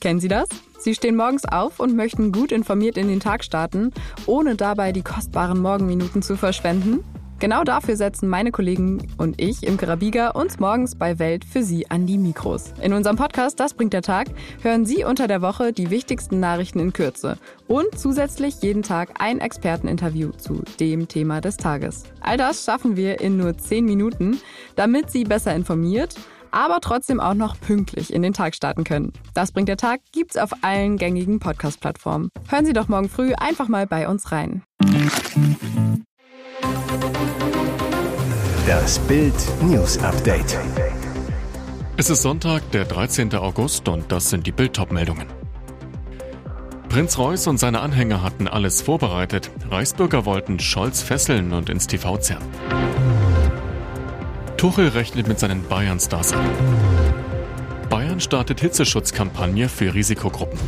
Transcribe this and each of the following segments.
Kennen Sie das? Sie stehen morgens auf und möchten gut informiert in den Tag starten, ohne dabei die kostbaren Morgenminuten zu verschwenden? Genau dafür setzen meine Kollegen und ich im Karabiga uns morgens bei Welt für Sie an die Mikros. In unserem Podcast Das bringt der Tag hören Sie unter der Woche die wichtigsten Nachrichten in Kürze und zusätzlich jeden Tag ein Experteninterview zu dem Thema des Tages. All das schaffen wir in nur 10 Minuten, damit Sie besser informiert aber trotzdem auch noch pünktlich in den Tag starten können. Das bringt der Tag gibt's auf allen gängigen Podcast-Plattformen. Hören Sie doch morgen früh einfach mal bei uns rein. Das Bild News Update. Es ist Sonntag, der 13. August und das sind die Bild meldungen Prinz Reuß und seine Anhänger hatten alles vorbereitet. Reichsbürger wollten Scholz fesseln und ins TV zerren. Tuchel rechnet mit seinen Bayern-Stars ab. Bayern startet Hitzeschutzkampagne für Risikogruppen.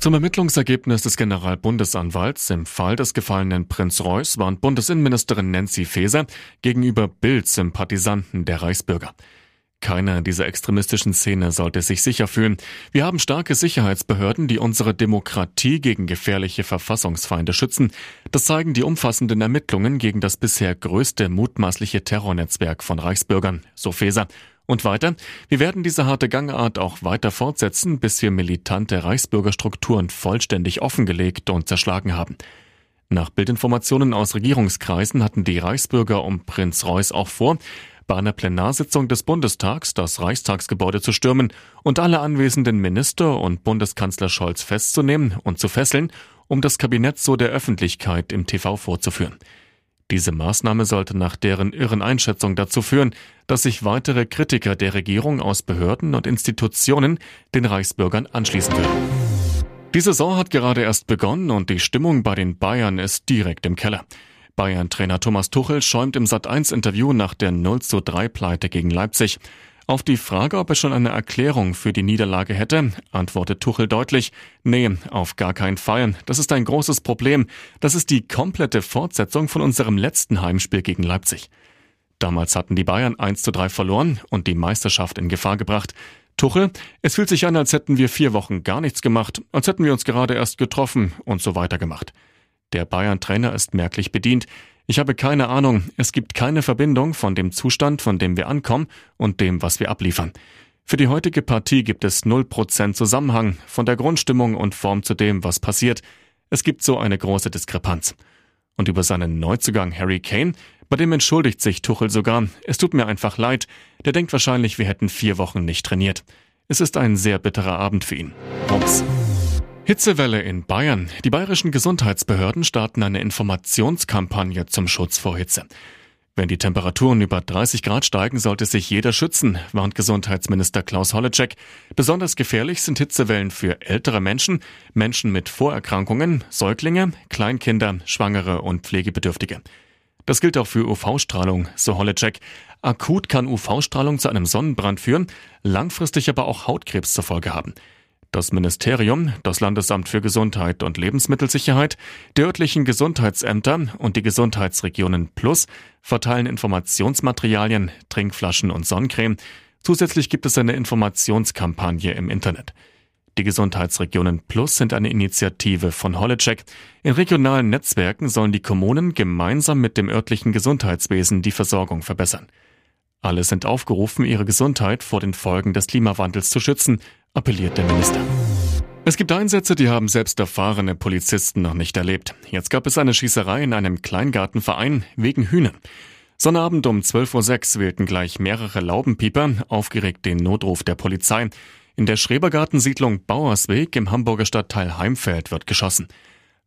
Zum Ermittlungsergebnis des Generalbundesanwalts im Fall des gefallenen Prinz Reuß warnt Bundesinnenministerin Nancy Faeser gegenüber Bild-Sympathisanten der Reichsbürger. Keiner dieser extremistischen Szene sollte sich sicher fühlen. Wir haben starke Sicherheitsbehörden, die unsere Demokratie gegen gefährliche Verfassungsfeinde schützen. Das zeigen die umfassenden Ermittlungen gegen das bisher größte mutmaßliche Terrornetzwerk von Reichsbürgern, so Feser. Und weiter, wir werden diese harte Gangart auch weiter fortsetzen, bis wir militante Reichsbürgerstrukturen vollständig offengelegt und zerschlagen haben. Nach Bildinformationen aus Regierungskreisen hatten die Reichsbürger um Prinz Reuß auch vor, bei einer Plenarsitzung des Bundestags das Reichstagsgebäude zu stürmen und alle anwesenden Minister und Bundeskanzler Scholz festzunehmen und zu fesseln, um das Kabinett so der Öffentlichkeit im TV vorzuführen. Diese Maßnahme sollte nach deren irren Einschätzung dazu führen, dass sich weitere Kritiker der Regierung aus Behörden und Institutionen den Reichsbürgern anschließen würden. Die Saison hat gerade erst begonnen und die Stimmung bei den Bayern ist direkt im Keller. Bayern-Trainer Thomas Tuchel schäumt im Sat1-Interview nach der 0 zu 3 Pleite gegen Leipzig. Auf die Frage, ob er schon eine Erklärung für die Niederlage hätte, antwortet Tuchel deutlich, nee, auf gar keinen Fall. Das ist ein großes Problem. Das ist die komplette Fortsetzung von unserem letzten Heimspiel gegen Leipzig. Damals hatten die Bayern 1 zu 3 verloren und die Meisterschaft in Gefahr gebracht. Tuchel, es fühlt sich an, als hätten wir vier Wochen gar nichts gemacht, als hätten wir uns gerade erst getroffen und so weiter gemacht. Der Bayern-Trainer ist merklich bedient. Ich habe keine Ahnung, es gibt keine Verbindung von dem Zustand, von dem wir ankommen und dem, was wir abliefern. Für die heutige Partie gibt es 0% Zusammenhang von der Grundstimmung und Form zu dem, was passiert. Es gibt so eine große Diskrepanz. Und über seinen Neuzugang Harry Kane, bei dem entschuldigt sich Tuchel sogar. Es tut mir einfach leid. Der denkt wahrscheinlich, wir hätten vier Wochen nicht trainiert. Es ist ein sehr bitterer Abend für ihn. Ups. Hitzewelle in Bayern. Die bayerischen Gesundheitsbehörden starten eine Informationskampagne zum Schutz vor Hitze. Wenn die Temperaturen über 30 Grad steigen, sollte sich jeder schützen, warnt Gesundheitsminister Klaus Holleczek. Besonders gefährlich sind Hitzewellen für ältere Menschen, Menschen mit Vorerkrankungen, Säuglinge, Kleinkinder, Schwangere und Pflegebedürftige. Das gilt auch für UV-Strahlung, so Holleczek. Akut kann UV-Strahlung zu einem Sonnenbrand führen, langfristig aber auch Hautkrebs zur Folge haben. Das Ministerium, das Landesamt für Gesundheit und Lebensmittelsicherheit, die örtlichen Gesundheitsämter und die Gesundheitsregionen Plus verteilen Informationsmaterialien, Trinkflaschen und Sonnencreme. Zusätzlich gibt es eine Informationskampagne im Internet. Die Gesundheitsregionen Plus sind eine Initiative von Holleczek. In regionalen Netzwerken sollen die Kommunen gemeinsam mit dem örtlichen Gesundheitswesen die Versorgung verbessern. Alle sind aufgerufen, ihre Gesundheit vor den Folgen des Klimawandels zu schützen, appelliert der Minister. Es gibt Einsätze, die haben selbst erfahrene Polizisten noch nicht erlebt. Jetzt gab es eine Schießerei in einem Kleingartenverein wegen Hühnern. Sonnabend um 12.06 Uhr wählten gleich mehrere Laubenpieper aufgeregt den Notruf der Polizei. In der Schrebergartensiedlung Bauersweg im Hamburger Stadtteil Heimfeld wird geschossen.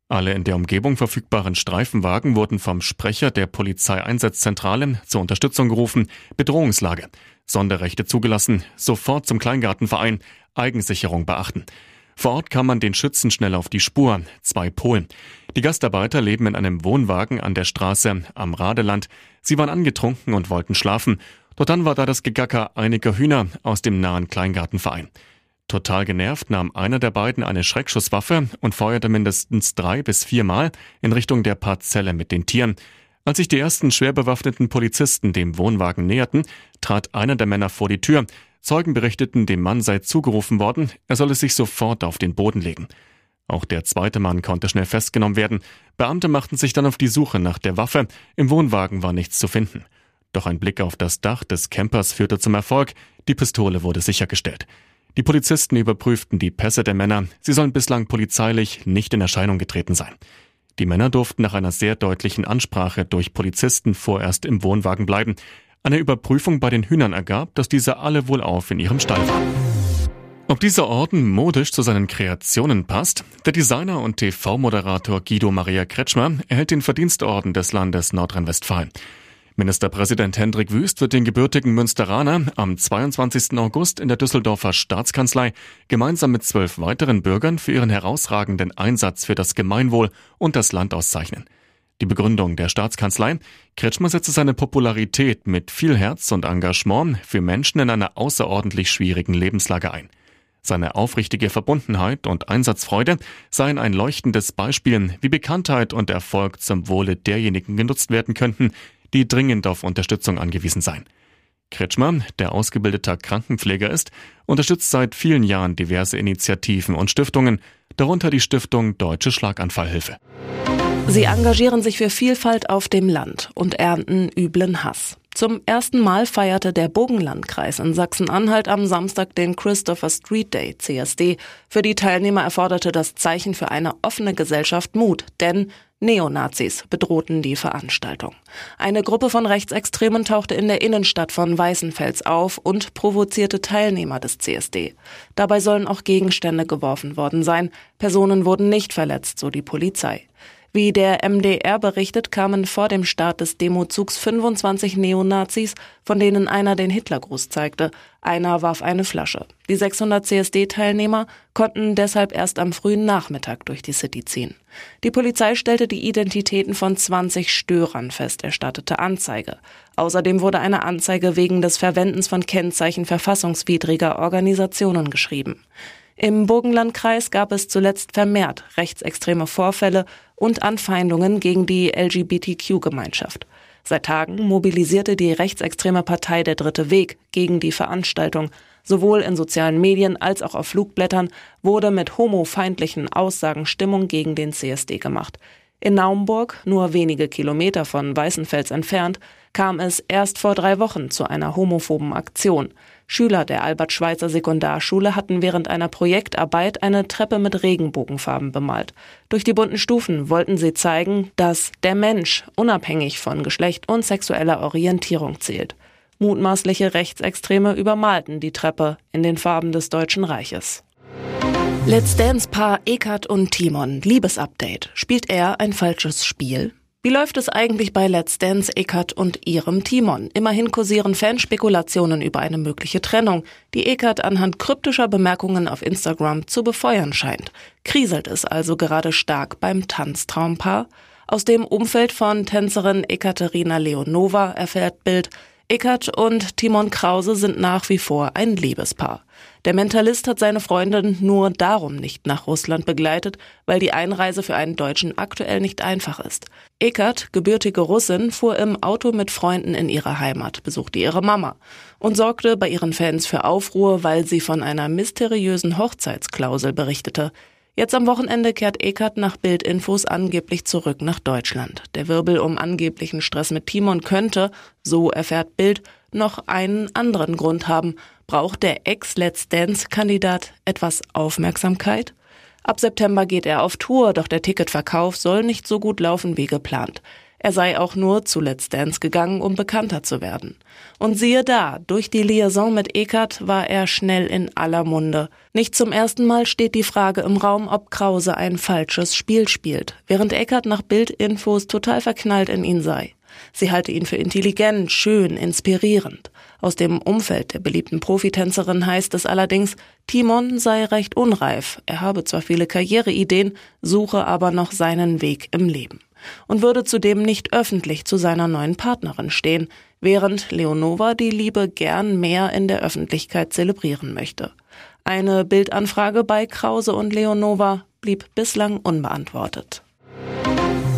Alle in der Umgebung verfügbaren Streifenwagen wurden vom Sprecher der Polizeieinsatzzentrale zur Unterstützung gerufen. Bedrohungslage. Sonderrechte zugelassen. Sofort zum Kleingartenverein. Eigensicherung beachten. Vor Ort kam man den Schützen schnell auf die Spur. Zwei Polen. Die Gastarbeiter leben in einem Wohnwagen an der Straße am Radeland. Sie waren angetrunken und wollten schlafen. Doch dann war da das Gegacker einiger Hühner aus dem nahen Kleingartenverein. Total genervt nahm einer der beiden eine Schreckschusswaffe und feuerte mindestens drei bis viermal in Richtung der Parzelle mit den Tieren. Als sich die ersten schwer bewaffneten Polizisten dem Wohnwagen näherten, trat einer der Männer vor die Tür. Zeugen berichteten, dem Mann sei zugerufen worden, er solle sich sofort auf den Boden legen. Auch der zweite Mann konnte schnell festgenommen werden. Beamte machten sich dann auf die Suche nach der Waffe. Im Wohnwagen war nichts zu finden. Doch ein Blick auf das Dach des Campers führte zum Erfolg. Die Pistole wurde sichergestellt. Die Polizisten überprüften die Pässe der Männer. Sie sollen bislang polizeilich nicht in Erscheinung getreten sein. Die Männer durften nach einer sehr deutlichen Ansprache durch Polizisten vorerst im Wohnwagen bleiben. Eine Überprüfung bei den Hühnern ergab, dass diese alle wohlauf in ihrem Stall waren. Ob dieser Orden modisch zu seinen Kreationen passt? Der Designer und TV-Moderator Guido Maria Kretschmer erhält den Verdienstorden des Landes Nordrhein-Westfalen. Ministerpräsident Hendrik Wüst wird den gebürtigen Münsteraner am 22. August in der Düsseldorfer Staatskanzlei gemeinsam mit zwölf weiteren Bürgern für ihren herausragenden Einsatz für das Gemeinwohl und das Land auszeichnen. Die Begründung der Staatskanzlei, Kretschmer setze seine Popularität mit viel Herz und Engagement für Menschen in einer außerordentlich schwierigen Lebenslage ein. Seine aufrichtige Verbundenheit und Einsatzfreude seien ein leuchtendes Beispiel, wie Bekanntheit und Erfolg zum Wohle derjenigen genutzt werden könnten, die dringend auf Unterstützung angewiesen seien. Kretschmer, der ausgebildeter Krankenpfleger ist, unterstützt seit vielen Jahren diverse Initiativen und Stiftungen, darunter die Stiftung Deutsche Schlaganfallhilfe. Sie engagieren sich für Vielfalt auf dem Land und ernten üblen Hass. Zum ersten Mal feierte der Bogenlandkreis in Sachsen-Anhalt am Samstag den Christopher Street Day, CSD. Für die Teilnehmer erforderte das Zeichen für eine offene Gesellschaft Mut, denn Neonazis bedrohten die Veranstaltung. Eine Gruppe von Rechtsextremen tauchte in der Innenstadt von Weißenfels auf und provozierte Teilnehmer des CSD. Dabei sollen auch Gegenstände geworfen worden sein. Personen wurden nicht verletzt, so die Polizei. Wie der MDR berichtet, kamen vor dem Start des Demozugs 25 Neonazis, von denen einer den Hitlergruß zeigte. Einer warf eine Flasche. Die 600 CSD-Teilnehmer konnten deshalb erst am frühen Nachmittag durch die City ziehen. Die Polizei stellte die Identitäten von 20 Störern fest, erstattete Anzeige. Außerdem wurde eine Anzeige wegen des Verwendens von Kennzeichen verfassungswidriger Organisationen geschrieben. Im Burgenlandkreis gab es zuletzt vermehrt rechtsextreme Vorfälle und Anfeindungen gegen die LGBTQ-Gemeinschaft. Seit Tagen mobilisierte die rechtsextreme Partei Der Dritte Weg gegen die Veranstaltung. Sowohl in sozialen Medien als auch auf Flugblättern wurde mit homofeindlichen Aussagen Stimmung gegen den CSD gemacht. In Naumburg, nur wenige Kilometer von Weißenfels entfernt, kam es erst vor drei Wochen zu einer homophoben Aktion. Schüler der Albert-Schweitzer Sekundarschule hatten während einer Projektarbeit eine Treppe mit Regenbogenfarben bemalt. Durch die bunten Stufen wollten sie zeigen, dass der Mensch unabhängig von Geschlecht und sexueller Orientierung zählt. Mutmaßliche Rechtsextreme übermalten die Treppe in den Farben des Deutschen Reiches. Let's Dance-Paar Eckart und Timon, Liebesupdate. Spielt er ein falsches Spiel? Wie läuft es eigentlich bei Let's Dance Eckart und ihrem Timon? Immerhin kursieren Fanspekulationen über eine mögliche Trennung, die Eckart anhand kryptischer Bemerkungen auf Instagram zu befeuern scheint. Kriselt es also gerade stark beim Tanztraumpaar? Aus dem Umfeld von Tänzerin Ekaterina Leonova erfährt Bild, Eckert und Timon Krause sind nach wie vor ein Liebespaar. Der Mentalist hat seine Freundin nur darum nicht nach Russland begleitet, weil die Einreise für einen Deutschen aktuell nicht einfach ist. Eckert, gebürtige Russin, fuhr im Auto mit Freunden in ihre Heimat, besuchte ihre Mama und sorgte bei ihren Fans für Aufruhr, weil sie von einer mysteriösen Hochzeitsklausel berichtete. Jetzt am Wochenende kehrt Eckert nach Bildinfos angeblich zurück nach Deutschland. Der Wirbel um angeblichen Stress mit Timon könnte, so erfährt Bild, noch einen anderen Grund haben. Braucht der Ex-Let's Dance-Kandidat etwas Aufmerksamkeit? Ab September geht er auf Tour, doch der Ticketverkauf soll nicht so gut laufen wie geplant. Er sei auch nur zu Let's Dance gegangen, um bekannter zu werden. Und siehe da, durch die Liaison mit Eckert war er schnell in aller Munde. Nicht zum ersten Mal steht die Frage im Raum, ob Krause ein falsches Spiel spielt, während Eckert nach Bildinfos total verknallt in ihn sei. Sie halte ihn für intelligent, schön, inspirierend. Aus dem Umfeld der beliebten Profitänzerin heißt es allerdings, Timon sei recht unreif, er habe zwar viele Karriereideen, suche aber noch seinen Weg im Leben und würde zudem nicht öffentlich zu seiner neuen Partnerin stehen, während Leonova die Liebe gern mehr in der Öffentlichkeit zelebrieren möchte. Eine Bildanfrage bei Krause und Leonova blieb bislang unbeantwortet.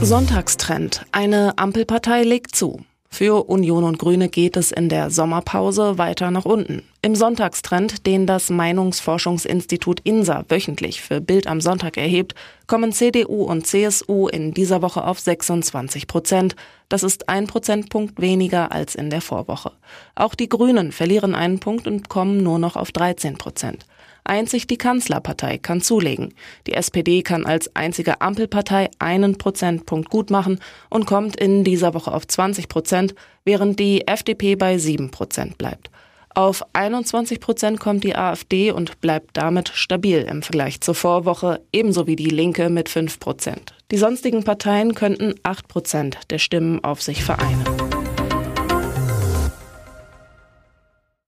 Sonntagstrend. Eine Ampelpartei legt zu. Für Union und Grüne geht es in der Sommerpause weiter nach unten. Im Sonntagstrend, den das Meinungsforschungsinstitut INSA wöchentlich für Bild am Sonntag erhebt, kommen CDU und CSU in dieser Woche auf 26 Prozent. Das ist ein Prozentpunkt weniger als in der Vorwoche. Auch die Grünen verlieren einen Punkt und kommen nur noch auf 13 Prozent. Einzig die Kanzlerpartei kann zulegen. Die SPD kann als einzige Ampelpartei einen Prozentpunkt gut machen und kommt in dieser Woche auf 20 Prozent, während die FDP bei 7 Prozent bleibt. Auf 21 Prozent kommt die AfD und bleibt damit stabil im Vergleich zur Vorwoche, ebenso wie die Linke mit 5 Prozent. Die sonstigen Parteien könnten 8 Prozent der Stimmen auf sich vereinen.